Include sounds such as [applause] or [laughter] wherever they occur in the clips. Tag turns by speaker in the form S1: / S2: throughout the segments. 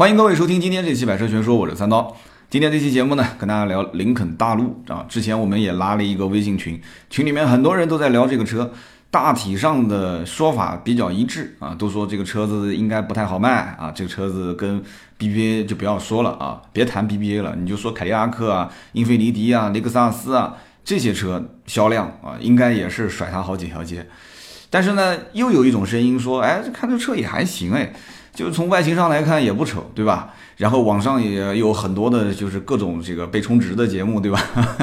S1: 欢迎各位收听今天这期《百车全说》，我是三刀。今天这期节目呢，跟大家聊林肯大陆啊。之前我们也拉了一个微信群，群里面很多人都在聊这个车，大体上的说法比较一致啊，都说这个车子应该不太好卖啊。这个车子跟 BBA 就不要说了啊，别谈 BBA 了，你就说凯迪拉克啊、英菲尼迪啊、雷克萨斯啊这些车销量啊，应该也是甩它好几条街。但是呢，又有一种声音说，哎，这看这车也还行哎。就是从外形上来看也不丑，对吧？然后网上也有很多的，就是各种这个被充值的节目，对吧？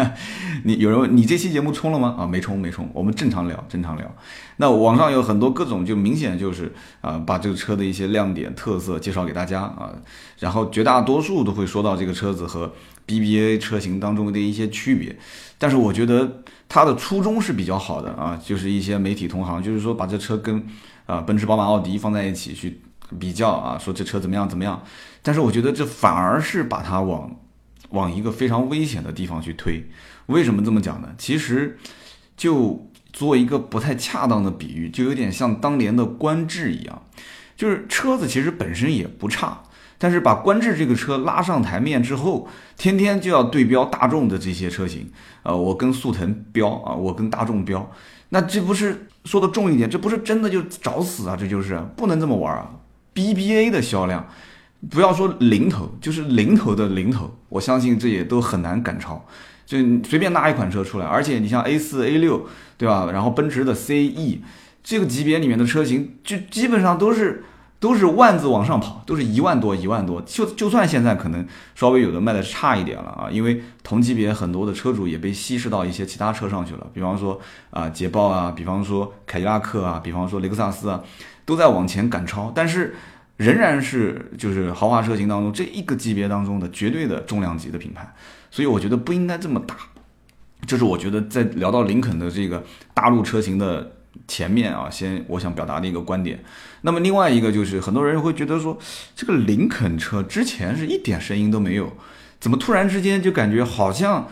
S1: [laughs] 你有人问你这期节目充了吗？啊，没充，没充。我们正常聊，正常聊。那网上有很多各种，就明显就是啊，把这个车的一些亮点、特色介绍给大家啊。然后绝大多数都会说到这个车子和 BBA 车型当中的一些区别。但是我觉得它的初衷是比较好的啊，就是一些媒体同行，就是说把这车跟啊奔驰、宝马、奥迪放在一起去。比较啊，说这车怎么样怎么样，但是我觉得这反而是把它往往一个非常危险的地方去推。为什么这么讲呢？其实就做一个不太恰当的比喻，就有点像当年的观致一样，就是车子其实本身也不差，但是把观致这个车拉上台面之后，天天就要对标大众的这些车型，呃，我跟速腾标啊，我跟大众标，那这不是说的重一点，这不是真的就找死啊，这就是不能这么玩啊。BBA 的销量，不要说零头，就是零头的零头，我相信这也都很难赶超。就随便拉一款车出来，而且你像 A 四、A 六，对吧？然后奔驰的 CE 这个级别里面的车型，就基本上都是都是万字往上跑，都是一万多、一万多。就就算现在可能稍微有的卖的差一点了啊，因为同级别很多的车主也被稀释到一些其他车上去了，比方说啊捷豹啊，比方说凯迪拉克啊，比方说雷克萨斯啊。都在往前赶超，但是仍然是就是豪华车型当中这一个级别当中的绝对的重量级的品牌，所以我觉得不应该这么打。这是我觉得在聊到林肯的这个大陆车型的前面啊，先我想表达的一个观点。那么另外一个就是很多人会觉得说，这个林肯车之前是一点声音都没有，怎么突然之间就感觉好像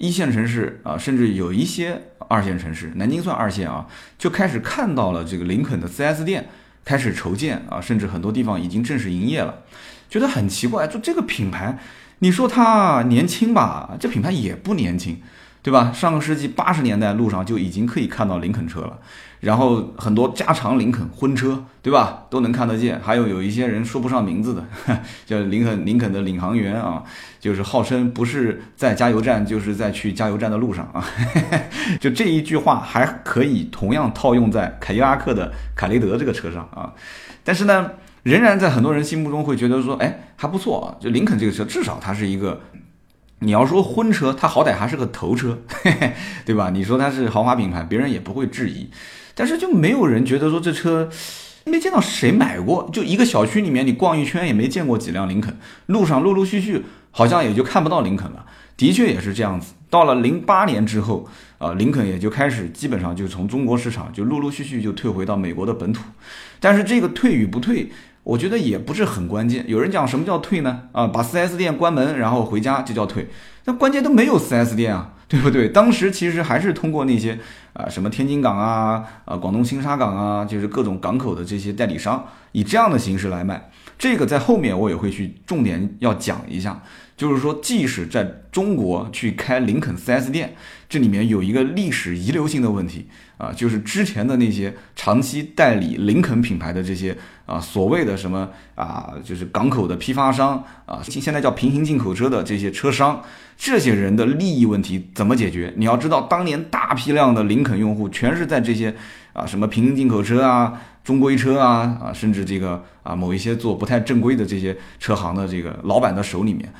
S1: 一线城市啊，甚至有一些二线城市，南京算二线啊，就开始看到了这个林肯的 4S 店。开始筹建啊，甚至很多地方已经正式营业了，觉得很奇怪。就这个品牌，你说它年轻吧，这品牌也不年轻。对吧？上个世纪八十年代，路上就已经可以看到林肯车了，然后很多加长林肯婚车，对吧？都能看得见。还有有一些人说不上名字的，[laughs] 叫林肯林肯的领航员啊，就是号称不是在加油站，就是在去加油站的路上啊。[laughs] 就这一句话还可以同样套用在凯迪拉克的凯雷德这个车上啊。但是呢，仍然在很多人心目中会觉得说，哎，还不错啊。就林肯这个车，至少它是一个。你要说婚车，它好歹还是个头车，[laughs] 对吧？你说它是豪华品牌，别人也不会质疑。但是就没有人觉得说这车没见到谁买过，就一个小区里面你逛一圈也没见过几辆林肯，路上陆陆续续好像也就看不到林肯了。的确也是这样子。到了零八年之后，啊，林肯也就开始基本上就从中国市场就陆陆续续就退回到美国的本土。但是这个退与不退。我觉得也不是很关键。有人讲什么叫退呢？啊，把 4S 店关门，然后回家就叫退。那关键都没有 4S 店啊，[laughs] 对不对？当时其实还是通过那些啊，什么天津港啊，啊，广东青沙港啊，就是各种港口的这些代理商，以这样的形式来卖。这个在后面我也会去重点要讲一下。就是说，即使在中国去开林肯 4S 店，这里面有一个历史遗留性的问题啊，就是之前的那些长期代理林肯品牌的这些啊，所谓的什么啊，就是港口的批发商啊，现在叫平行进口车的这些车商，这些人的利益问题怎么解决？你要知道，当年大批量的林肯用户全是在这些啊，什么平行进口车啊、中规车啊啊，甚至这个啊某一些做不太正规的这些车行的这个老板的手里面。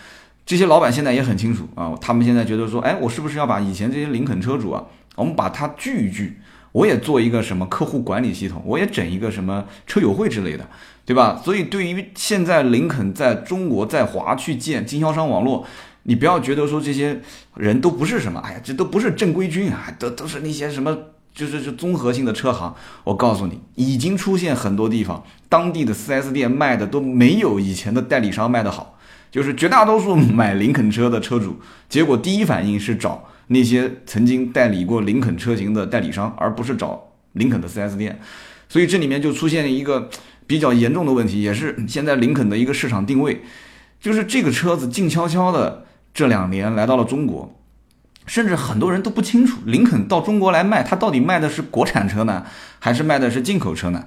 S1: 这些老板现在也很清楚啊，他们现在觉得说，哎，我是不是要把以前这些林肯车主啊，我们把他聚一聚，我也做一个什么客户管理系统，我也整一个什么车友会之类的，对吧？所以对于现在林肯在中国在华去建经销商网络，你不要觉得说这些人都不是什么，哎呀，这都不是正规军啊，都都是那些什么，就是是综合性的车行。我告诉你，已经出现很多地方，当地的 4S 店卖的都没有以前的代理商卖的好。就是绝大多数 [laughs] 买林肯车的车主，结果第一反应是找那些曾经代理过林肯车型的代理商，而不是找林肯的 4S 店，所以这里面就出现了一个比较严重的问题，也是现在林肯的一个市场定位，就是这个车子静悄悄的这两年来到了中国，甚至很多人都不清楚林肯到中国来卖，它到底卖的是国产车呢，还是卖的是进口车呢？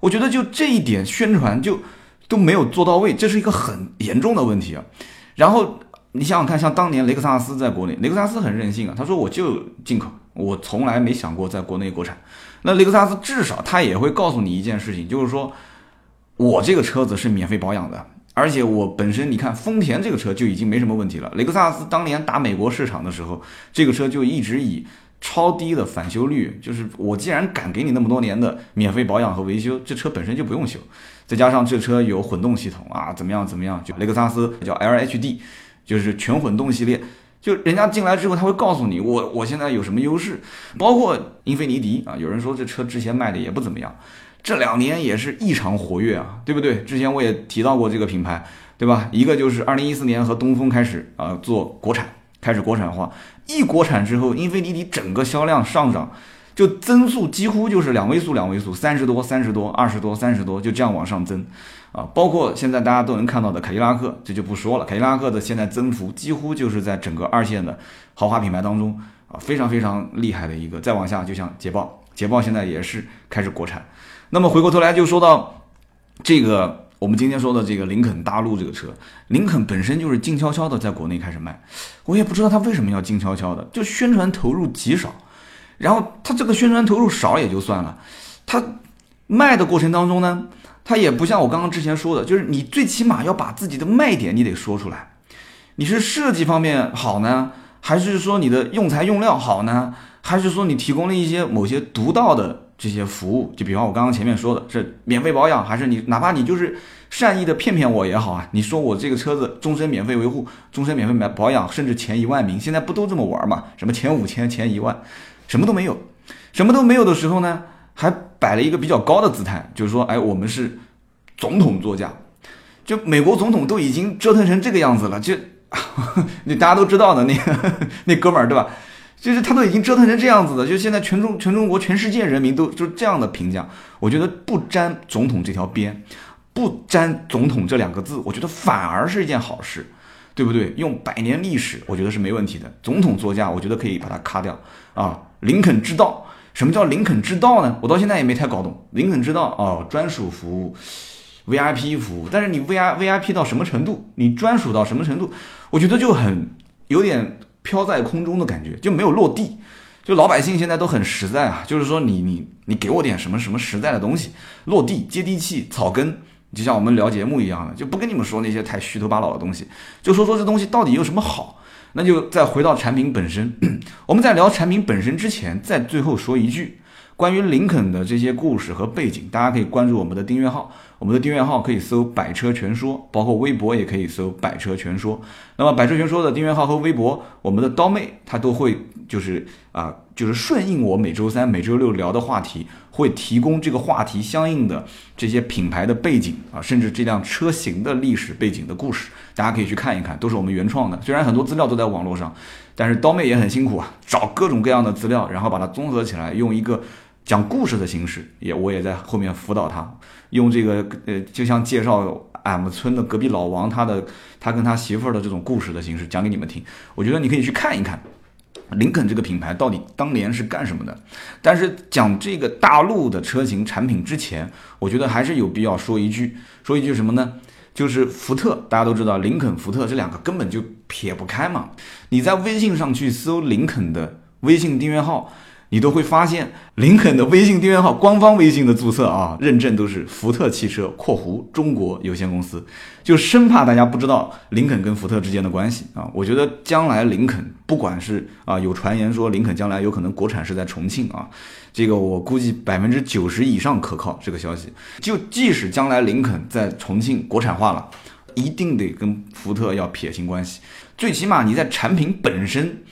S1: 我觉得就这一点宣传就都没有做到位，这是一个很严重的问题啊。然后你想想看，像当年雷克萨斯在国内，雷克萨斯很任性啊，他说我就进口，我从来没想过在国内国产。那雷克萨斯至少他也会告诉你一件事情，就是说我这个车子是免费保养的，而且我本身你看丰田这个车就已经没什么问题了。雷克萨斯当年打美国市场的时候，这个车就一直以超低的返修率，就是我既然敢给你那么多年的免费保养和维修，这车本身就不用修。再加上这车有混动系统啊，怎么样怎么样？就雷克萨斯叫 LHD，就是全混动系列。就人家进来之后，他会告诉你我我现在有什么优势。包括英菲尼迪啊，有人说这车之前卖的也不怎么样，这两年也是异常活跃啊，对不对？之前我也提到过这个品牌，对吧？一个就是二零一四年和东风开始啊做国产，开始国产化，一国产之后，英菲尼迪整个销量上涨。就增速几乎就是两位数，两位数，三十多，三十多，二十多，三十多，就这样往上增，啊，包括现在大家都能看到的凯迪拉克，这就不说了。凯迪拉克的现在增幅几乎就是在整个二线的豪华品牌当中啊，非常非常厉害的一个。再往下，就像捷豹，捷豹现在也是开始国产。那么回过头来就说到这个，我们今天说的这个林肯大陆这个车，林肯本身就是静悄悄的在国内开始卖，我也不知道他为什么要静悄悄的，就宣传投入极少。然后他这个宣传投入少也就算了，他卖的过程当中呢，他也不像我刚刚之前说的，就是你最起码要把自己的卖点你得说出来，你是设计方面好呢，还是说你的用材用料好呢，还是说你提供了一些某些独到的这些服务？就比方我刚刚前面说的是免费保养，还是你哪怕你就是善意的骗骗我也好啊？你说我这个车子终身免费维护，终身免费买保养，甚至前一万名，现在不都这么玩嘛？什么前五千、前一万？什么都没有，什么都没有的时候呢，还摆了一个比较高的姿态，就是说，哎，我们是总统座驾，就美国总统都已经折腾成这个样子了，就 [laughs] 你大家都知道的那个那哥们儿对吧？就是他都已经折腾成这样子的，就现在全中全中国全世界人民都就这样的评价，我觉得不沾总统这条边，不沾总统这两个字，我觉得反而是一件好事。对不对？用百年历史，我觉得是没问题的。总统座驾，我觉得可以把它卡掉啊。林肯之道，什么叫林肯之道呢？我到现在也没太搞懂。林肯之道哦，专属服务，VIP 服务。但是你 VI VIP 到什么程度？你专属到什么程度？我觉得就很有点飘在空中的感觉，就没有落地。就老百姓现在都很实在啊，就是说你你你给我点什么什么实在的东西，落地接地气，草根。就像我们聊节目一样的，就不跟你们说那些太虚头巴脑的东西，就说说这东西到底有什么好。那就再回到产品本身。[clears throat] 我们在聊产品本身之前，再最后说一句关于林肯的这些故事和背景，大家可以关注我们的订阅号。我们的订阅号可以搜“百车全说”，包括微博也可以搜“百车全说”。那么“百车全说”的订阅号和微博，我们的刀妹她都会就是啊，就是顺应我每周三、每周六聊的话题，会提供这个话题相应的这些品牌的背景啊，甚至这辆车型的历史背景的故事，大家可以去看一看，都是我们原创的。虽然很多资料都在网络上，但是刀妹也很辛苦啊，找各种各样的资料，然后把它综合起来，用一个。讲故事的形式，也我也在后面辅导他，用这个呃，就像介绍俺们村的隔壁老王他的他跟他媳妇儿的这种故事的形式讲给你们听。我觉得你可以去看一看，林肯这个品牌到底当年是干什么的。但是讲这个大陆的车型产品之前，我觉得还是有必要说一句，说一句什么呢？就是福特，大家都知道林肯、福特这两个根本就撇不开嘛。你在微信上去搜林肯的微信订阅号。你都会发现，林肯的微信订阅号、官方微信的注册啊，认证都是福特汽车（括弧中国有限公司），就生怕大家不知道林肯跟福特之间的关系啊。我觉得将来林肯，不管是啊，有传言说林肯将来有可能国产是在重庆啊，这个我估计百分之九十以上可靠。这个消息，就即使将来林肯在重庆国产化了，一定得跟福特要撇清关系，最起码你在产品本身。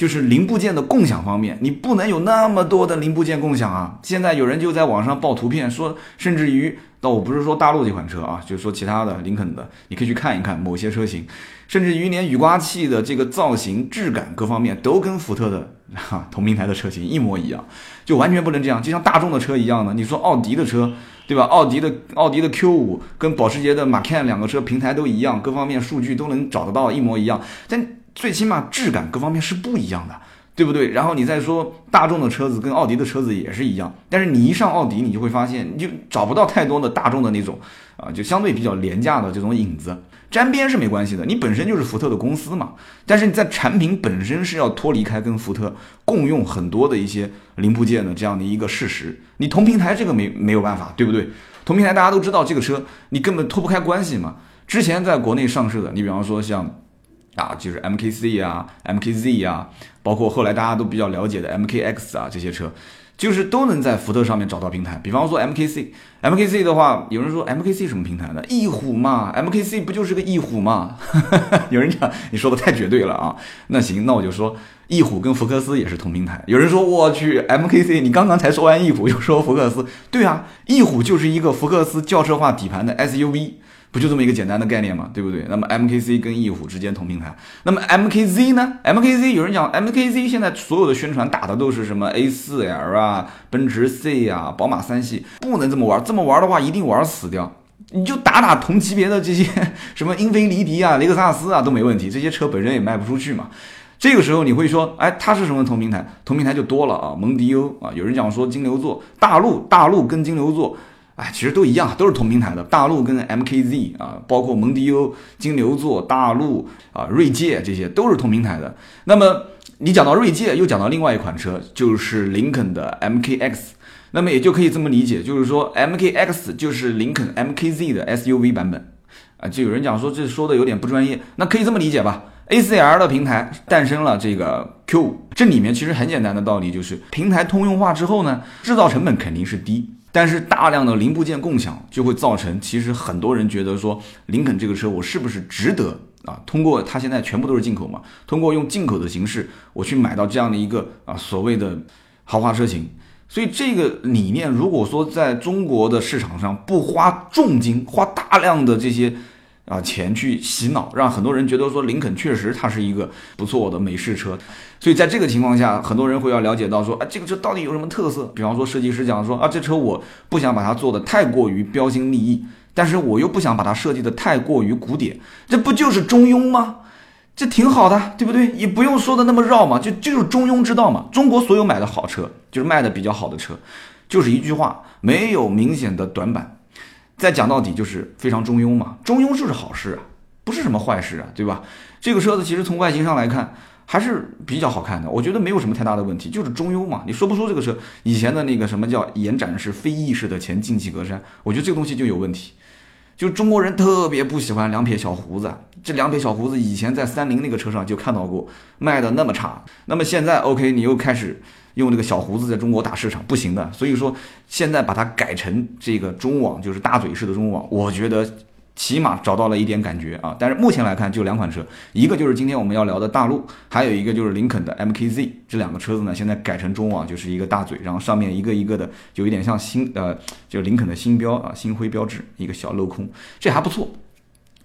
S1: 就是零部件的共享方面，你不能有那么多的零部件共享啊！现在有人就在网上爆图片，说甚至于，那我不是说大陆这款车啊，就是说其他的林肯的，你可以去看一看某些车型，甚至于连雨刮器的这个造型、质感各方面都跟福特的哈同平台的车型一模一样，就完全不能这样，就像大众的车一样的，你说奥迪的车。对吧？奥迪的奥迪的 Q 五跟保时捷的 Macan 两个车平台都一样，各方面数据都能找得到一模一样，但最起码质感各方面是不一样的。对不对？然后你再说大众的车子跟奥迪的车子也是一样，但是你一上奥迪，你就会发现你就找不到太多的大众的那种 [laughs] 啊，就相对比较廉价的这种影子。沾边是没关系的，你本身就是福特的公司嘛。但是你在产品本身是要脱离开跟福特共用很多的一些零部件的这样的一个事实。你同平台这个没没有办法，对不对？同平台大家都知道这个车你根本脱不开关系嘛。之前在国内上市的，你比方说像。啊，就是 MKC 啊，MKZ 啊，包括后来大家都比较了解的 MKX 啊，这些车，就是都能在福特上面找到平台。比方说 MKC，MKC 的话，有人说 MKC 什么平台呢？翼虎嘛，MKC 不就是个翼虎嘛？[laughs] 有人讲你说的太绝对了啊。那行，那我就说翼虎跟福克斯也是同平台。有人说我去 MKC，你刚刚才说完翼虎又说福克斯，对啊，翼虎就是一个福克斯轿车化底盘的 SUV。不就这么一个简单的概念嘛，对不对？那么 MKC 跟翼虎之间同平台，那么 MKZ 呢？MKZ 有人讲 MKZ 现在所有的宣传打的都是什么 A4L 啊、奔驰 C 啊、宝马三系，不能这么玩，这么玩的话一定玩死掉。你就打打同级别的这些 [laughs] 什么英菲尼迪啊、雷克萨斯啊都没问题，这些车本身也卖不出去嘛。这个时候你会说，哎，它是什么同平台？同平台就多了啊，蒙迪欧啊，有人讲说金牛座，大陆大陆跟金牛座。哎，其实都一样，都是同平台的。大陆跟 MKZ 啊，包括蒙迪欧、金牛座、大陆啊、锐界这些都是同平台的。那么你讲到锐界，又讲到另外一款车，就是林肯的 MKX。那么也就可以这么理解，就是说 MKX 就是林肯 MKZ 的 SUV 版本啊。就有人讲说这说的有点不专业，那可以这么理解吧？ACL 的平台诞生了这个 Q，这里面其实很简单的道理就是，平台通用化之后呢，制造成本肯定是低。但是大量的零部件共享就会造成，其实很多人觉得说，林肯这个车我是不是值得啊？通过它现在全部都是进口嘛，通过用进口的形式，我去买到这样的一个啊所谓的豪华车型。所以这个理念，如果说在中国的市场上不花重金、花大量的这些。啊，钱去洗脑，让很多人觉得说林肯确实它是一个不错的美式车，所以在这个情况下，很多人会要了解到说，啊，这个车到底有什么特色？比方说设计师讲说，啊，这车我不想把它做的太过于标新立异，但是我又不想把它设计的太过于古典，这不就是中庸吗？这挺好的，对不对？也不用说的那么绕嘛，就就是中庸之道嘛。中国所有买的好车，就是卖的比较好的车，就是一句话，没有明显的短板。再讲到底就是非常中庸嘛，中庸就是好事啊，不是什么坏事啊，对吧？这个车子其实从外形上来看还是比较好看的，我觉得没有什么太大的问题，就是中庸嘛。你说不说这个车以前的那个什么叫延展式、非翼式的前进气格栅？我觉得这个东西就有问题，就中国人特别不喜欢两撇小胡子，这两撇小胡子以前在三菱那个车上就看到过，卖的那么差。那么现在 OK，你又开始。用这个小胡子在中国打市场不行的，所以说现在把它改成这个中网，就是大嘴式的中网，我觉得起码找到了一点感觉啊。但是目前来看就两款车，一个就是今天我们要聊的大陆，还有一个就是林肯的 MKZ。这两个车子呢，现在改成中网，就是一个大嘴，然后上面一个一个的，就有点像新呃，就林肯的新标啊，星辉标志，一个小镂空，这还不错。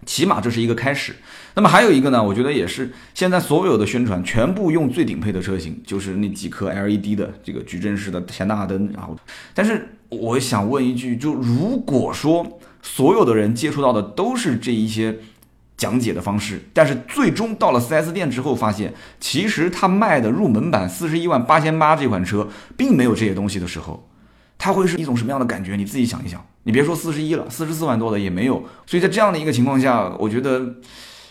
S1: 起码这是一个开始，那么还有一个呢？我觉得也是现在所有的宣传全部用最顶配的车型，就是那几颗 LED 的这个矩阵式的前大灯。然后，但是我想问一句，就如果说所有的人接触到的都是这一些讲解的方式，但是最终到了 4S 店之后，发现其实他卖的入门版四十一万八千八这款车并没有这些东西的时候。它会是一种什么样的感觉？你自己想一想。你别说四十一了，四十四万多的也没有。所以在这样的一个情况下，我觉得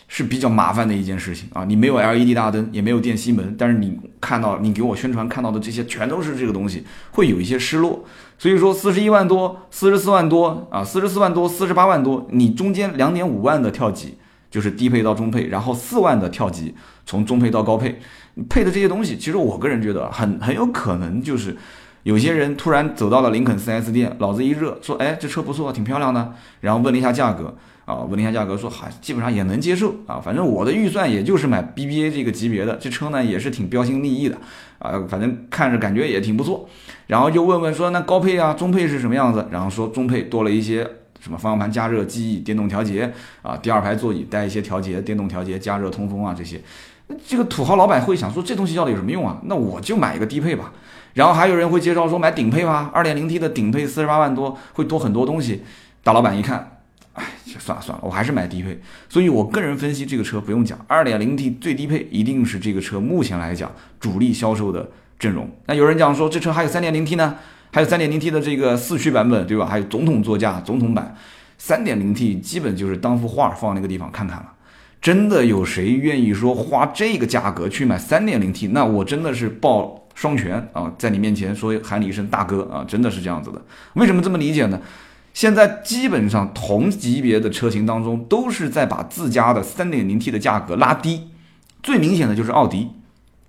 S1: 是比较麻烦的一件事情啊。你没有 LED 大灯，也没有电吸门，但是你看到你给我宣传看到的这些全都是这个东西，会有一些失落。所以说四十一万多、四十四万多啊，四十四万多、四十八万多，你中间两点五万的跳级就是低配到中配，然后四万的跳级从中配到高配，配的这些东西，其实我个人觉得很很有可能就是。有些人突然走到了林肯 4S 店，脑子一热，说：“哎，这车不错，挺漂亮的。”然后问了一下价格，啊，问了一下价格，说：“还基本上也能接受啊，反正我的预算也就是买 BBA 这个级别的，这车呢也是挺标新立异的，啊，反正看着感觉也挺不错。”然后就问问说：“那高配啊，中配是什么样子？”然后说中配多了一些什么方向盘加热、记忆、电动调节啊，第二排座椅带一些调节、电动调节、加热、通风啊这些。这个土豪老板会想说，这东西要的有什么用啊？那我就买一个低配吧。然后还有人会介绍说买顶配吧，二点零 T 的顶配四十八万多，会多很多东西。大老板一看，哎，算了算了，我还是买低配。所以我个人分析这个车不用讲，二点零 T 最低配一定是这个车目前来讲主力销售的阵容。那有人讲说这车还有三点零 T 呢，还有三点零 T 的这个四驱版本，对吧？还有总统座驾、总统版，三点零 T 基本就是当幅画放那个地方看看了。真的有谁愿意说花这个价格去买三点零 T？那我真的是抱。双拳啊，在你面前说喊你一声大哥啊，真的是这样子的。为什么这么理解呢？现在基本上同级别的车型当中，都是在把自家的 3.0T 的价格拉低。最明显的就是奥迪，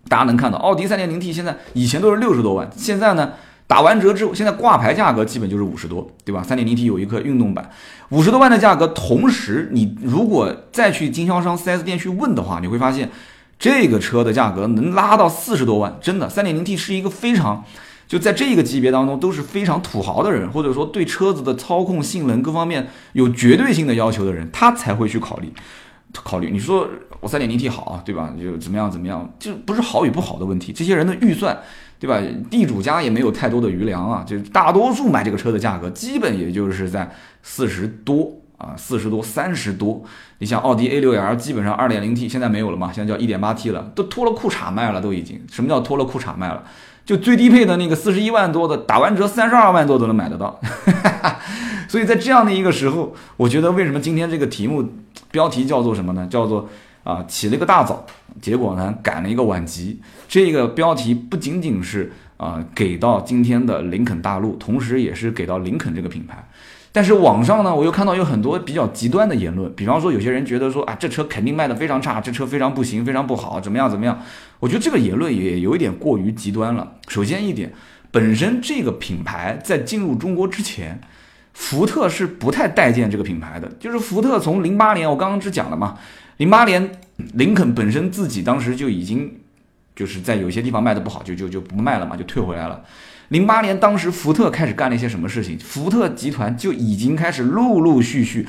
S1: 大家能看到，奥迪 3.0T 现在以前都是六十多万，现在呢打完折之后，现在挂牌价格基本就是五十多，对吧？3.0T 有一颗运动版，五十多万的价格，同时你如果再去经销商 4S 店去问的话，你会发现。这个车的价格能拉到四十多万，真的，三点零 T 是一个非常，就在这个级别当中都是非常土豪的人，或者说对车子的操控性能各方面有绝对性的要求的人，他才会去考虑，考虑。你说我三点零 T 好啊，对吧？就怎么样怎么样，就不是好与不好的问题。这些人的预算，对吧？地主家也没有太多的余粮啊，就大多数买这个车的价格，基本也就是在四十多。啊，四十多、三十多，你像奥迪 A6L，基本上二点零 T 现在没有了嘛，现在叫一点八 T 了，都脱了裤衩卖了，都已经。什么叫脱了裤衩卖了？就最低配的那个四十一万多的，打完折三十二万多都能买得到。[laughs] 所以在这样的一个时候，我觉得为什么今天这个题目标题叫做什么呢？叫做啊起了个大早，结果呢赶了一个晚集。这个标题不仅仅是啊给到今天的林肯大陆，同时也是给到林肯这个品牌。但是网上呢，我又看到有很多比较极端的言论，比方说有些人觉得说啊，这车肯定卖的非常差，这车非常不行，非常不好，怎么样怎么样？我觉得这个言论也有一点过于极端了。首先一点，本身这个品牌在进入中国之前，福特是不太待见这个品牌的。就是福特从零八年，我刚刚只讲了嘛，零八年林肯本身自己当时就已经就是在有些地方卖的不好，就就就不卖了嘛，就退回来了。零八年，当时福特开始干了一些什么事情？福特集团就已经开始陆陆续续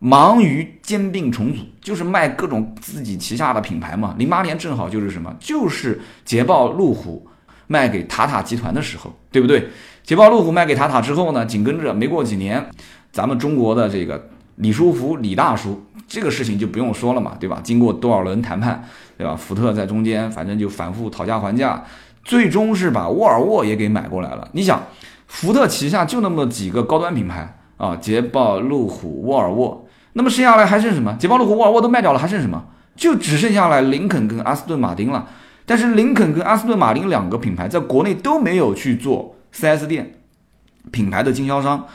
S1: 忙于兼并重组，就是卖各种自己旗下的品牌嘛。零八年正好就是什么？就是捷豹、路虎卖给塔塔集团的时候，对不对？捷豹、路虎卖给塔塔之后呢，紧跟着没过几年，咱们中国的这个李书福李大叔，这个事情就不用说了嘛，对吧？经过多少轮谈判，对吧？福特在中间反正就反复讨价还价。最终是把沃尔沃也给买过来了。你想，福特旗下就那么几个高端品牌啊，捷豹、路虎、沃尔沃，那么剩下来还剩什么？捷豹、路虎、沃尔沃都卖掉了，还剩什么？就只剩下来林肯跟阿斯顿马丁了。但是林肯跟阿斯顿马丁两个品牌在国内都没有去做 4S 店品牌的经销商，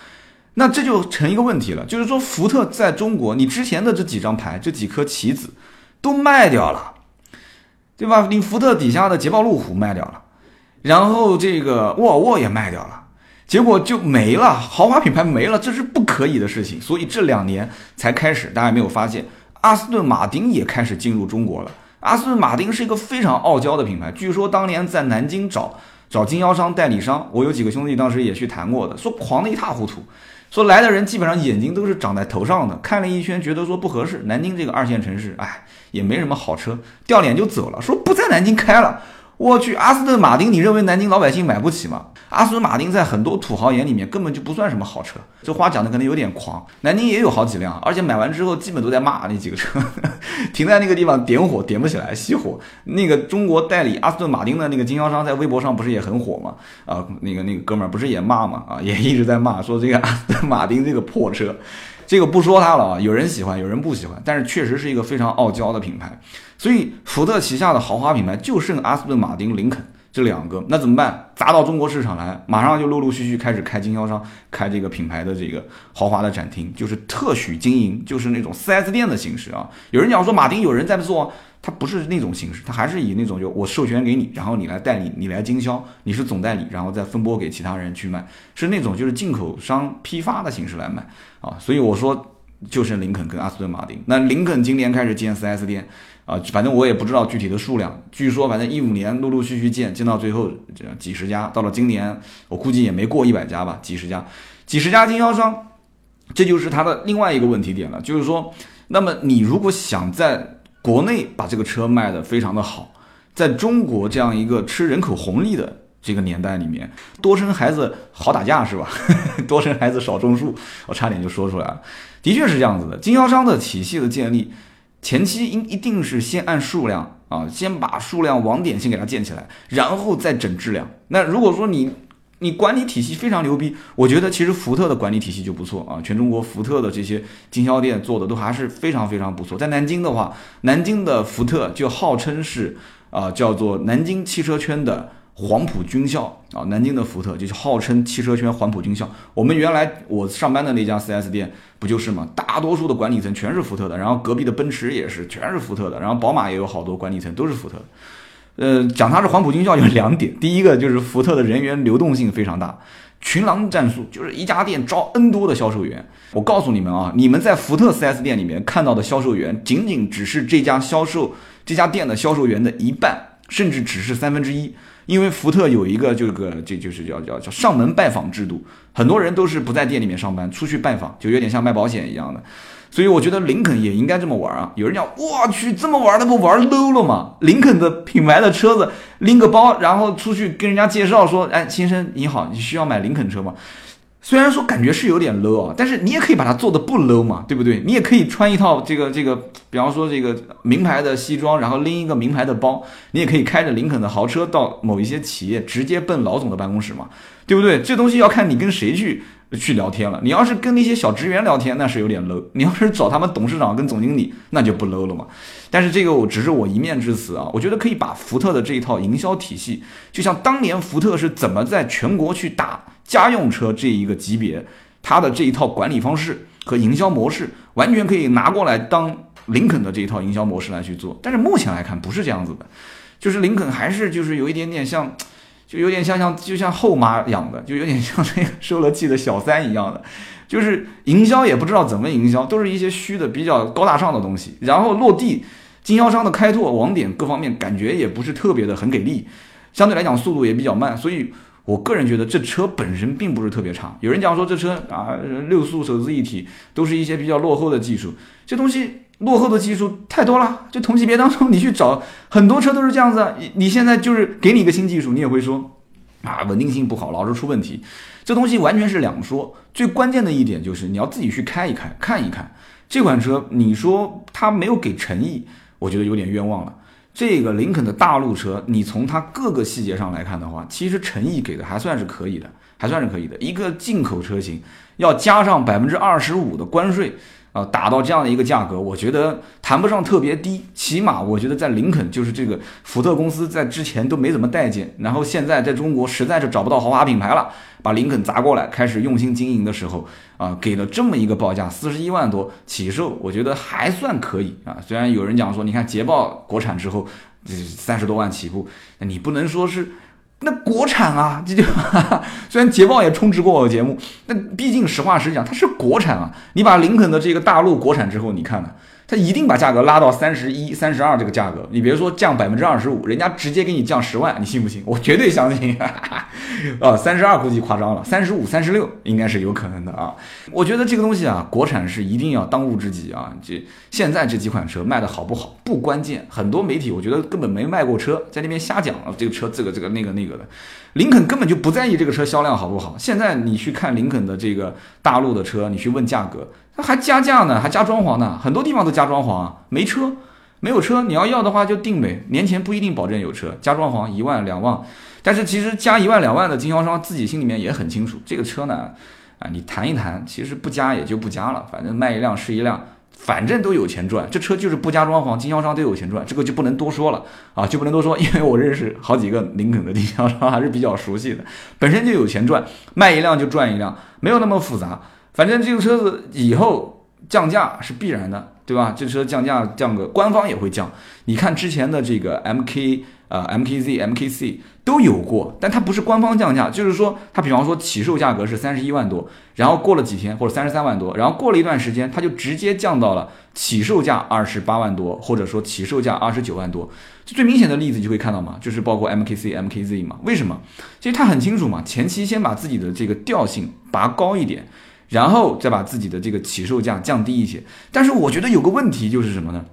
S1: 那这就成一个问题了，就是说福特在中国，你之前的这几张牌、这几颗棋子都卖掉了。对吧？你福特底下的捷豹、路虎卖掉了，然后这个沃尔沃也卖掉了，结果就没了，豪华品牌没了，这是不可以的事情。所以这两年才开始，大家没有发现，阿斯顿马丁也开始进入中国了。阿斯顿马丁是一个非常傲娇的品牌，据说当年在南京找找经销商、代理商，我有几个兄弟当时也去谈过的，说狂的一塌糊涂。说来的人基本上眼睛都是长在头上的，看了一圈觉得说不合适。南京这个二线城市，哎，也没什么好车，掉脸就走了，说不在南京开了。我去，阿斯顿马丁，你认为南京老百姓买不起吗？阿斯顿马丁在很多土豪眼里面根本就不算什么好车，这话讲的可能有点狂。南京也有好几辆，而且买完之后基本都在骂那几个车，[laughs] 停在那个地方点火点不起来，熄火。那个中国代理阿斯顿马丁的那个经销商在微博上不是也很火吗？啊，那个那个哥们儿不是也骂吗？啊，也一直在骂，说这个阿斯顿马丁这个破车。这个不说它了啊，有人喜欢，有人不喜欢，但是确实是一个非常傲娇的品牌。所以福特旗下的豪华品牌就剩阿斯顿马丁、林肯这两个，那怎么办？砸到中国市场来，马上就陆陆续续开始开经销商，开这个品牌的这个豪华的展厅，就是特许经营，就是那种 4S 店的形式啊。有人讲说马丁有人在做，他不是那种形式，他还是以那种就我授权给你，然后你来代理，你来经销，你是总代理，然后再分拨给其他人去卖，是那种就是进口商批发的形式来卖啊。所以我说就剩林肯跟阿斯顿马丁。那林肯今年开始建 4S 店。啊，反正我也不知道具体的数量。据说，反正一五年陆陆续续建，建到最后这几十家，到了今年，我估计也没过一百家吧，几十家，几十家经销商，这就是它的另外一个问题点了。就是说，那么你如果想在国内把这个车卖的非常的好，在中国这样一个吃人口红利的这个年代里面，多生孩子好打架是吧？[laughs] 多生孩子少种树，我差点就说出来了。的确是这样子的，经销商的体系的建立，前期应一定是先按数量啊，先把数量网点先给它建起来，然后再整质量。那如果说你你管理体系非常牛逼，我觉得其实福特的管理体系就不错啊。全中国福特的这些经销店做的都还是非常非常不错。在南京的话，南京的福特就号称是啊叫做南京汽车圈的黄埔军校啊。南京的福特就是号称汽车圈黄埔军校。我们原来我上班的那家 4S 店不就是吗？大多数的管理层全是福特的，然后隔壁的奔驰也是全是福特的，然后宝马也有好多管理层都是福特的。呃，讲它是黄埔军校有两点，第一个就是福特的人员流动性非常大，群狼战术，就是一家店招 N 多的销售员。我告诉你们啊，你们在福特 4S 店里面看到的销售员，仅仅只是这家销售这家店的销售员的一半，甚至只是三分之一。因为福特有一个这个这就是叫叫叫上门拜访制度，很多人都是不在店里面上班，出去拜访，就有点像卖保险一样的。所以我觉得林肯也应该这么玩啊！有人讲，我去这么玩，那不玩 low 了吗？林肯的品牌的车子，拎个包，然后出去跟人家介绍说，哎，先生你好，你需要买林肯车吗？虽然说感觉是有点 low 啊，但是你也可以把它做的不 low 嘛，对不对？你也可以穿一套这个这个，比方说这个名牌的西装，然后拎一个名牌的包，你也可以开着林肯的豪车到某一些企业直接奔老总的办公室嘛，对不对？这东西要看你跟谁去去聊天了。你要是跟那些小职员聊天，那是有点 low；你要是找他们董事长跟总经理，那就不 low 了嘛。但是这个我只是我一面之词啊，我觉得可以把福特的这一套营销体系，就像当年福特是怎么在全国去打。家用车这一个级别，它的这一套管理方式和营销模式，完全可以拿过来当林肯的这一套营销模式来去做。但是目前来看不是这样子的，就是林肯还是就是有一点点像，就有点像像就像后妈养的，就有点像那个受了气的小三一样的，就是营销也不知道怎么营销，都是一些虚的比较高大上的东西，然后落地经销商的开拓网点各方面感觉也不是特别的很给力，相对来讲速度也比较慢，所以。我个人觉得这车本身并不是特别差。有人讲说这车啊，六速手自一体都是一些比较落后的技术，这东西落后的技术太多了。就同级别当中，[laughs] 你去找很多车都是这样子。你你现在就是给你一个新技术，你也会说啊，稳定性不好，老是出问题。这东西完全是两说。最关键的一点就是你要自己去开一开，看一看这款车。你说它没有给诚意，我觉得有点冤枉了。这个林肯的大陆车，你从它各个细节上来看的话，其实诚意给的还算是可以的，还算是可以的。一个进口车型要加上百分之二十五的关税。啊，打到这样的一个价格，我觉得谈不上特别低，起码我觉得在林肯就是这个福特公司在之前都没怎么待见，然后现在在中国实在是找不到豪华品牌了，把林肯砸过来，开始用心经营的时候，啊，给了这么一个报价，四十一万多起售，我觉得还算可以啊。虽然有人讲说，你看捷豹国产之后，这三十多万起步，那你不能说是。那国产啊，这就 [laughs] 虽然捷豹也充值过我的节目，那毕竟实话实讲，它是国产啊。你把林肯的这个大陆国产之后，你看看。他一定把价格拉到三十一、三十二这个价格，你别说降百分之二十五，人家直接给你降十万，你信不信？[laughs] 我绝对相信。[laughs] 啊，三十二估计夸张了，三十五、三十六应该是有可能的啊。我觉得这个东西啊，国产是一定要当务之急啊。这现在这几款车卖的好不好不关键，很多媒体我觉得根本没卖过车，在那边瞎讲啊这个车这个这个那个那个的。林肯根本就不在意这个车销量好不好。现在你去看林肯的这个大陆的车，你去问价格。他还加价呢，还加装潢呢，很多地方都加装潢啊。没车，没有车，你要要的话就定呗。年前不一定保证有车，加装潢一万两万。但是其实加一万两万的经销商自己心里面也很清楚，这个车呢，啊，你谈一谈，其实不加也就不加了，反正卖一辆是一辆，反正都有钱赚。这车就是不加装潢，经销商都有钱赚，这个就不能多说了啊，就不能多说，因为我认识好几个林肯的经销商，还是比较熟悉的，本身就有钱赚，卖一辆就赚一辆，没有那么复杂。反正这个车子以后降价是必然的，对吧？这车降价降个，官方也会降。你看之前的这个 MK 呃 MKZ MKC 都有过，但它不是官方降价，就是说它比方说起售价格是三十一万多，然后过了几天或者三十三万多，然后过了一段时间，它就直接降到了起售价二十八万多，或者说起售价二十九万多。就最明显的例子就会看到嘛，就是包括 MKC MKZ 嘛。为什么？其实它很清楚嘛，前期先把自己的这个调性拔高一点。然后再把自己的这个起售价降低一些，但是我觉得有个问题就是什么呢？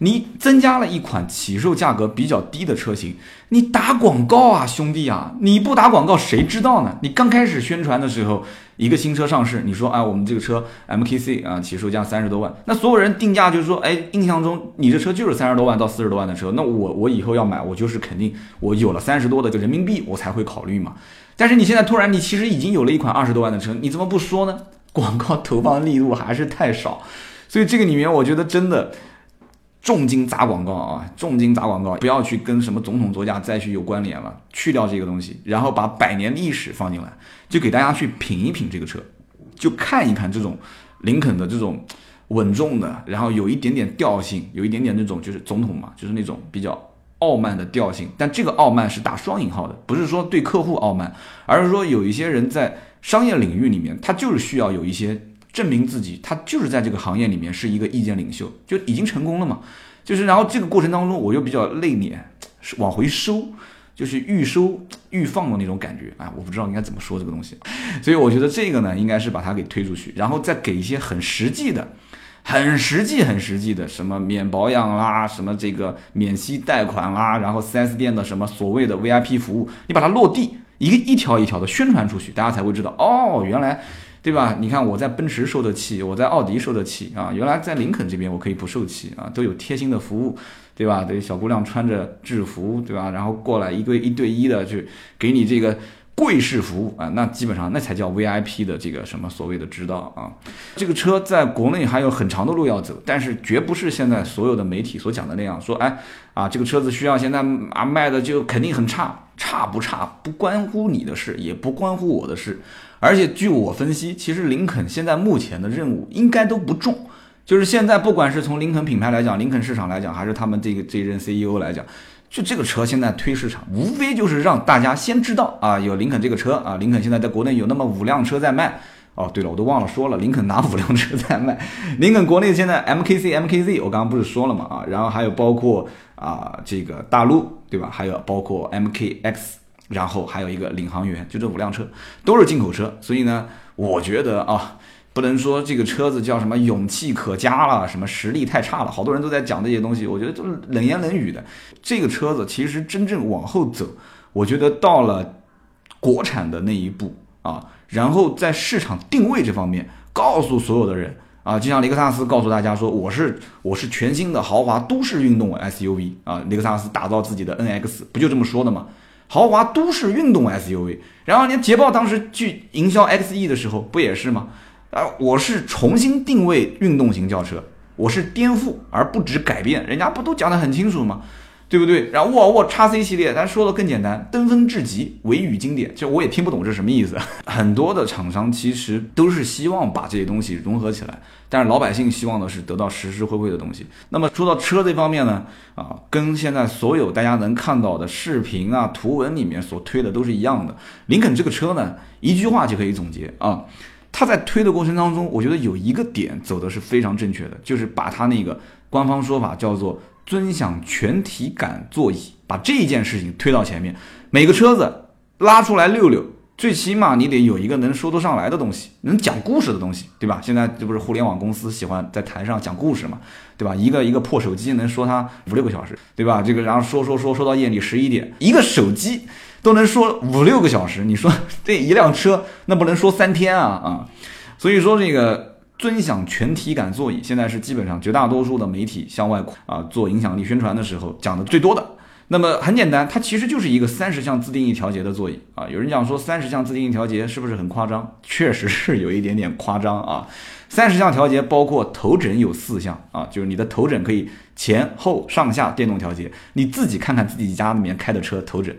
S1: 你增加了一款起售价格比较低的车型，你打广告啊，兄弟啊！你不打广告谁知道呢？你刚开始宣传的时候，一个新车上市，你说哎，我们这个车 MKC 啊，起售价三十多万，那所有人定价就是说，哎，印象中你这车就是三十多万到四十多万的车，那我我以后要买，我就是肯定我有了三十多的个人民币，我才会考虑嘛。但是你现在突然你其实已经有了一款二十多万的车，你怎么不说呢？[laughs] 广告投放力度还是太少，所以这个里面我觉得真的。重金砸广告啊！重金砸广告，不要去跟什么总统座驾再去有关联了，去掉这个东西，然后把百年历史放进来，就给大家去品一品这个车，就看一看这种林肯的这种稳重的，然后有一点点调性，有一点点那种就是总统嘛，就是那种比较傲慢的调性。但这个傲慢是打双引号的，不是说对客户傲慢，而是说有一些人在商业领域里面，他就是需要有一些。证明自己，他就是在这个行业里面是一个意见领袖，就已经成功了嘛。就是然后这个过程当中，我又比较内敛，是往回收，就是预收预放的那种感觉啊。我不知道应该怎么说这个东西，所以我觉得这个呢，应该是把它给推出去，然后再给一些很实际的、很实际、很实际的，什么免保养啦，什么这个免息贷款啦，然后 4S 店的什么所谓的 VIP 服务，你把它落地，一个一条一条的宣传出去，大家才会知道哦，原来。对吧？你看我在奔驰受的气，我在奥迪受的气啊。原来在林肯这边我可以不受气啊，都有贴心的服务，对吧？对，小姑娘穿着制服，对吧？然后过来一对一对一的去给你这个贵式服务啊，那基本上那才叫 VIP 的这个什么所谓的知道啊。这个车在国内还有很长的路要走，但是绝不是现在所有的媒体所讲的那样说，哎啊，这个车子需要现在啊卖的就肯定很差，差不差不关乎你的事，也不关乎我的事。而且据我分析，其实林肯现在目前的任务应该都不重，就是现在不管是从林肯品牌来讲，林肯市场来讲，还是他们这个这一任 CEO 来讲，就这个车现在推市场，无非就是让大家先知道啊，有林肯这个车啊，林肯现在在国内有那么五辆车在卖。哦，对了，我都忘了说了，林肯哪五辆车在卖？[laughs] 林肯国内现在 MKC、MKZ，我刚刚不是说了嘛啊，然后还有包括啊这个大陆，对吧？还有包括 MKX。然后还有一个领航员，就这五辆车都是进口车，所以呢，我觉得啊，不能说这个车子叫什么勇气可嘉了，什么实力太差了，好多人都在讲这些东西，我觉得都是冷言冷语的。这个车子其实真正往后走，我觉得到了国产的那一步啊，然后在市场定位这方面，告诉所有的人啊，就像雷克萨斯告诉大家说，我是我是全新的豪华都市运动 SUV 啊，雷克萨斯打造自己的 NX，不就这么说的吗？豪华都市运动 SUV，然后你捷豹当时去营销 XE 的时候，不也是吗？啊，我是重新定位运动型轿车，我是颠覆而不止改变，人家不都讲得很清楚吗？对不对？然后沃尔沃 x C 系列，咱说的更简单，登峰至极，维语经典。其实我也听不懂这什么意思。[laughs] 很多的厂商其实都是希望把这些东西融合起来，但是老百姓希望的是得到实实惠惠的东西。那么说到车这方面呢，啊，跟现在所有大家能看到的视频啊、图文里面所推的都是一样的。林肯这个车呢，一句话就可以总结啊，他在推的过程当中，我觉得有一个点走的是非常正确的，就是把他那个官方说法叫做。尊享全体感座椅，把这件事情推到前面。每个车子拉出来溜溜，最起码你得有一个能说得上来的东西，能讲故事的东西，对吧？现在这不是互联网公司喜欢在台上讲故事嘛，对吧？一个一个破手机能说它五六个小时，对吧？这个然后说说说说到夜里十一点，一个手机都能说五六个小时，你说这一辆车那不能说三天啊啊！所以说这个。尊享全体感座椅，现在是基本上绝大多数的媒体向外啊做影响力宣传的时候讲的最多的。那么很简单，它其实就是一个三十项自定义调节的座椅啊。有人讲说三十项自定义调节是不是很夸张？确实是有一点点夸张啊。三十项调节包括头枕有四项啊，就是你的头枕可以前后上下电动调节。你自己看看自己家里面开的车头枕，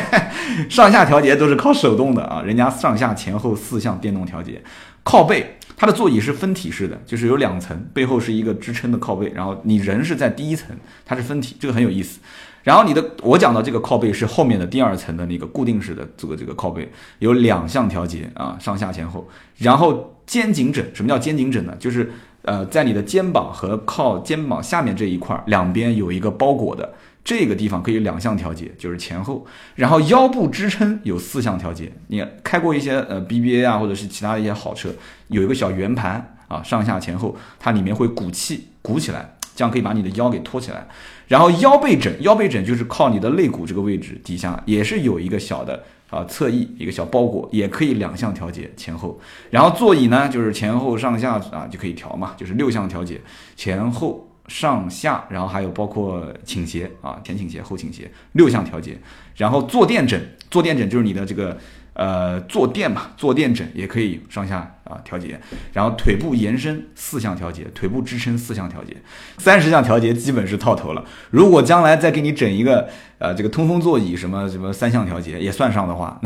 S1: [laughs] 上下调节都是靠手动的啊，人家上下前后四项电动调节，靠背。它的座椅是分体式的，就是有两层，背后是一个支撑的靠背，然后你人是在第一层，它是分体，这个很有意思。然后你的我讲的这个靠背是后面的第二层的那个固定式的这个这个靠背，有两项调节啊，上下前后。然后肩颈枕，什么叫肩颈枕呢？就是呃在你的肩膀和靠肩膀下面这一块两边有一个包裹的。这个地方可以两项调节，就是前后，然后腰部支撑有四项调节。你开过一些呃 BBA 啊，或者是其他的一些好车，有一个小圆盘啊，上下前后，它里面会鼓气鼓起来。这样可以把你的腰给托起来。然后腰背枕，腰背枕就是靠你的肋骨这个位置底下也是有一个小的啊侧翼一个小包裹，也可以两项调节前后。然后座椅呢，就是前后上下啊就可以调嘛，就是六项调节前后。上下，然后还有包括倾斜啊，前倾斜、后倾斜，六项调节。然后坐垫枕，坐垫枕就是你的这个。呃，坐垫嘛，坐垫枕也可以上下啊调节，然后腿部延伸四项调节，腿部支撑四项调节，三十项调节基本是套头了。如果将来再给你整一个呃这个通风座椅什么什么三项调节也算上的话，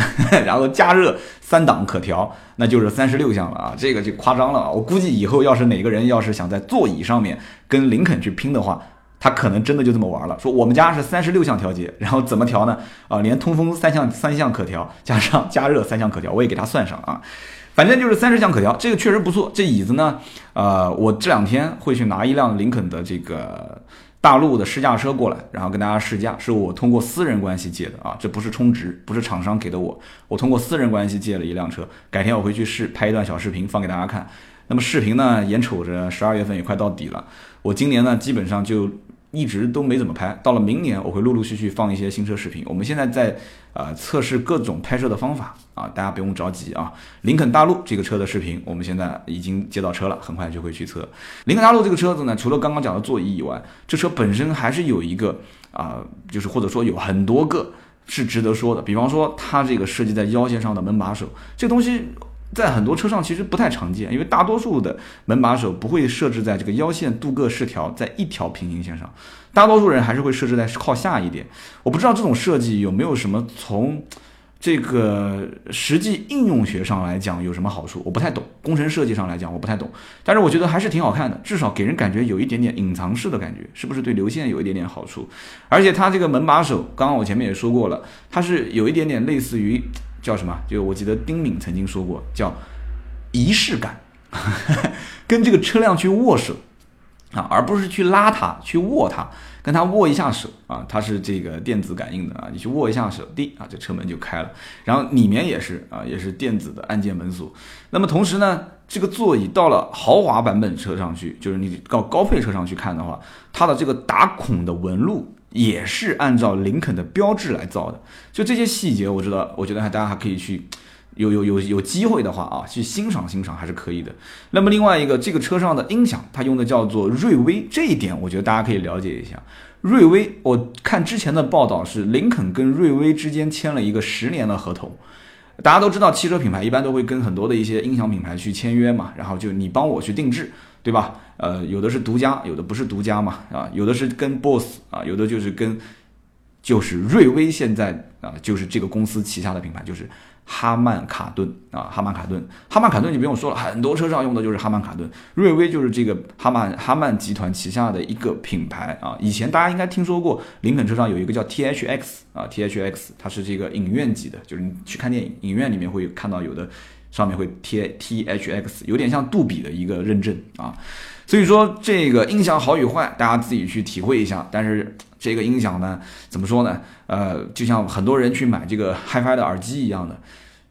S1: 然后加热三档可调，那就是三十六项了啊，这个就夸张了啊。我估计以后要是哪个人要是想在座椅上面跟林肯去拼的话。他可能真的就这么玩了，说我们家是三十六项调节，然后怎么调呢？啊，连通风三项三项可调，加上加热三项可调，我也给他算上啊。反正就是三十项可调，这个确实不错。这椅子呢，呃，我这两天会去拿一辆林肯的这个大陆的试驾车过来，然后跟大家试驾，是我通过私人关系借的啊，这不是充值，不是厂商给的我，我通过私人关系借了一辆车，改天我回去试拍一段小视频放给大家看。那么视频呢，眼瞅着十二月份也快到底了，我今年呢基本上就。一直都没怎么拍，到了明年我会陆陆续续放一些新车视频。我们现在在呃测试各种拍摄的方法啊，大家不用着急啊。林肯大陆这个车的视频，我们现在已经接到车了，很快就会去测。林肯大陆这个车子呢，除了刚刚讲的座椅以外，这车本身还是有一个啊，就是或者说有很多个是值得说的。比方说它这个设计在腰线上的门把手，这东西。在很多车上其实不太常见，因为大多数的门把手不会设置在这个腰线镀铬饰条在一条平行线上，大多数人还是会设置在靠下一点。我不知道这种设计有没有什么从这个实际应用学上来讲有什么好处，我不太懂。工程设计上来讲我不太懂，但是我觉得还是挺好看的，至少给人感觉有一点点隐藏式的感觉，是不是对流线有一点点好处？而且它这个门把手，刚刚我前面也说过了，它是有一点点类似于。叫什么？就我记得丁敏曾经说过，叫仪式感，[laughs] 跟这个车辆去握手啊，而不是去拉它、去握它，跟它握一下手啊，它是这个电子感应的啊，你去握一下手，滴啊，这车门就开了。然后里面也是啊，也是电子的按键门锁。那么同时呢，这个座椅到了豪华版本车上去，就是你到高配车上去看的话，它的这个打孔的纹路。也是按照林肯的标志来造的，就这些细节，我知道，我觉得还大家还可以去，有有有有机会的话啊，去欣赏欣赏还是可以的。那么另外一个，这个车上的音响，它用的叫做瑞威，这一点我觉得大家可以了解一下。瑞威，我看之前的报道是林肯跟瑞威之间签了一个十年的合同。大家都知道，汽车品牌一般都会跟很多的一些音响品牌去签约嘛，然后就你帮我去定制。对吧？呃，有的是独家，有的不是独家嘛，啊，有的是跟 BOSS 啊，有的就是跟，就是瑞威现在啊，就是这个公司旗下的品牌，就是哈曼卡顿啊，哈曼卡顿，哈曼卡顿就不用说了，很多车上用的就是哈曼卡顿，瑞威就是这个哈曼哈曼集团旗下的一个品牌啊。以前大家应该听说过，林肯车上有一个叫 THX 啊，THX 它是这个影院级的，就是你去看电影，影院里面会看到有的。上面会贴 T H X，有点像杜比的一个认证啊，所以说这个音响好与坏，大家自己去体会一下。但是这个音响呢，怎么说呢？呃，就像很多人去买这个 HiFi 的耳机一样的。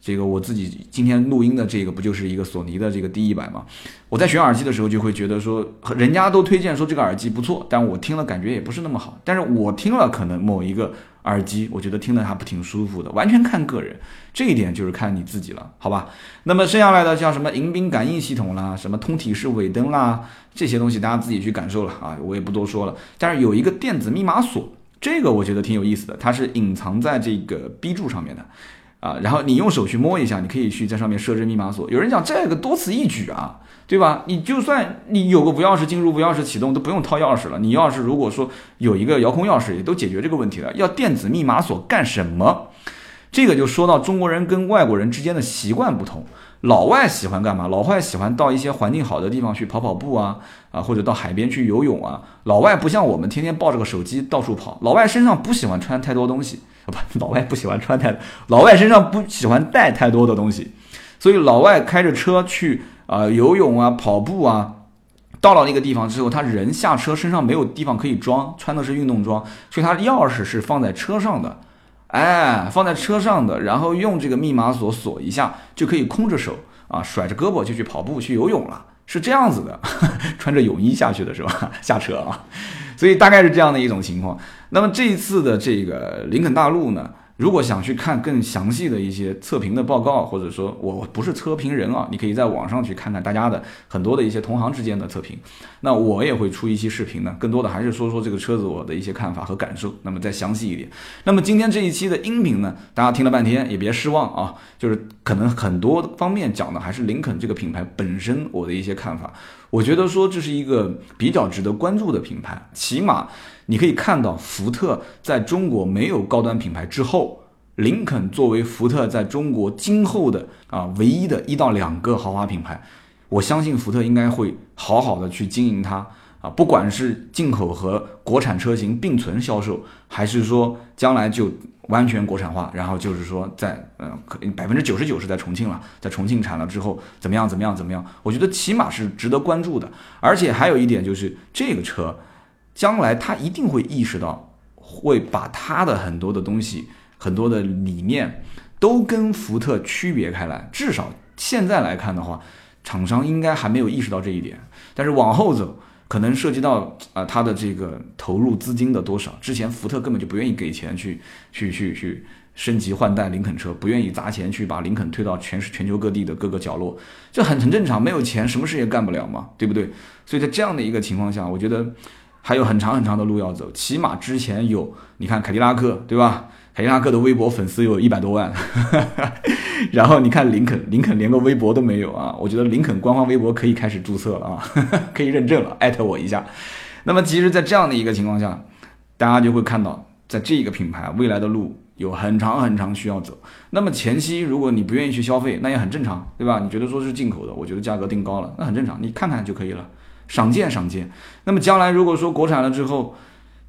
S1: 这个我自己今天录音的这个不就是一个索尼的这个 D 一百吗？我在选耳机的时候就会觉得说，人家都推荐说这个耳机不错，但我听了感觉也不是那么好。但是我听了可能某一个耳机，我觉得听的还不挺舒服的，完全看个人，这一点就是看你自己了，好吧？那么剩下来的像什么迎宾感应系统啦，什么通体式尾灯啦，这些东西大家自己去感受了啊，我也不多说了。但是有一个电子密码锁，这个我觉得挺有意思的，它是隐藏在这个 B 柱上面的。啊，然后你用手去摸一下，你可以去在上面设置密码锁。有人讲这个多此一举啊，对吧？你就算你有个无钥匙进入、无钥匙启动，都不用掏钥匙了。你要是如果说有一个遥控钥匙，也都解决这个问题了。要电子密码锁干什么？这个就说到中国人跟外国人之间的习惯不同。老外喜欢干嘛？老外喜欢到一些环境好的地方去跑跑步啊，啊，或者到海边去游泳啊。老外不像我们天天抱着个手机到处跑。老外身上不喜欢穿太多东西。不，[laughs] 老外不喜欢穿太，老外身上不喜欢带太多的东西，所以老外开着车去啊游泳啊跑步啊，到了那个地方之后，他人下车身上没有地方可以装，穿的是运动装，所以他钥匙是放在车上的，哎，放在车上的，然后用这个密码锁锁一下，就可以空着手啊甩着胳膊就去跑步去游泳了。是这样子的，[laughs] 穿着泳衣下去的是吧？[laughs] 下车啊，所以大概是这样的一种情况。那么这一次的这个林肯大陆呢？如果想去看更详细的一些测评的报告，或者说我不是测评人啊，你可以在网上去看看大家的很多的一些同行之间的测评。那我也会出一期视频呢，更多的还是说说这个车子我的一些看法和感受，那么再详细一点。那么今天这一期的音频呢，大家听了半天也别失望啊，就是可能很多方面讲的还是林肯这个品牌本身我的一些看法。我觉得说这是一个比较值得关注的品牌，起码。你可以看到，福特在中国没有高端品牌之后，林肯作为福特在中国今后的啊唯一的一到两个豪华品牌，我相信福特应该会好好的去经营它啊，不管是进口和国产车型并存销售，还是说将来就完全国产化，然后就是说在呃百分之九十九是在重庆了，在重庆产了之后怎么样怎么样怎么样？我觉得起码是值得关注的，而且还有一点就是这个车。将来它一定会意识到，会把它的很多的东西、很多的理念都跟福特区别开来。至少现在来看的话，厂商应该还没有意识到这一点。但是往后走，可能涉及到啊他的这个投入资金的多少。之前福特根本就不愿意给钱去去去去升级换代林肯车，不愿意砸钱去把林肯推到全市全球各地的各个角落，这很很正常。没有钱，什么事也干不了嘛，对不对？所以在这样的一个情况下，我觉得。还有很长很长的路要走，起码之前有你看凯迪拉克对吧？凯迪拉克的微博粉丝有一百多万，[laughs] 然后你看林肯，林肯连个微博都没有啊！我觉得林肯官方微博可以开始注册了啊，[laughs] 可以认证了，艾特我一下。那么其实，在这样的一个情况下，大家就会看到，在这个品牌未来的路有很长很长需要走。那么前期如果你不愿意去消费，那也很正常，对吧？你觉得说是进口的，我觉得价格定高了，那很正常，你看看就可以了。赏鉴赏鉴，那么将来如果说国产了之后，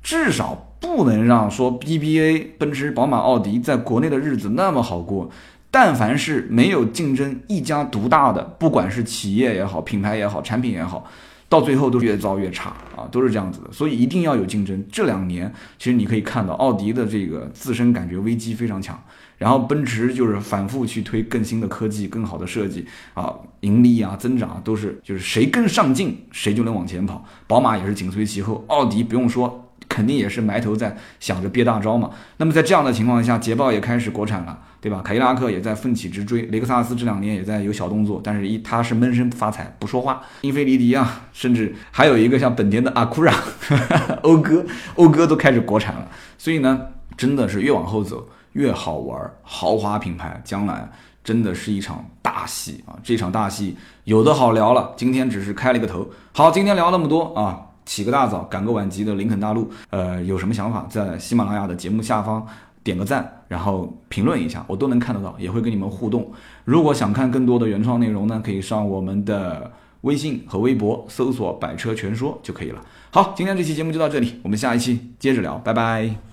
S1: 至少不能让说 BBA、奔驰、宝马、奥迪在国内的日子那么好过。但凡是没有竞争、一家独大的，不管是企业也好、品牌也好、产品也好，到最后都越造越差啊，都是这样子的。所以一定要有竞争。这两年其实你可以看到，奥迪的这个自身感觉危机非常强。然后奔驰就是反复去推更新的科技、更好的设计啊，盈利啊、增长都是就是谁更上进，谁就能往前跑。宝马也是紧随其后，奥迪不用说，肯定也是埋头在想着憋大招嘛。那么在这样的情况下，捷豹也开始国产了，对吧？凯迪拉克也在奋起直追，雷克萨斯这两年也在有小动作，但是一他是闷声发财不说话。英菲尼迪啊，甚至还有一个像本田的阿库拉，讴歌，讴歌都开始国产了。所以呢，真的是越往后走。越好玩，豪华品牌将来真的是一场大戏啊！这场大戏有的好聊了，今天只是开了个头。好，今天聊那么多啊，起个大早，赶个晚集的林肯大陆，呃，有什么想法，在喜马拉雅的节目下方点个赞，然后评论一下，我都能看得到，也会跟你们互动。如果想看更多的原创内容呢，可以上我们的微信和微博搜索“百车全说”就可以了。好，今天这期节目就到这里，我们下一期接着聊，拜拜。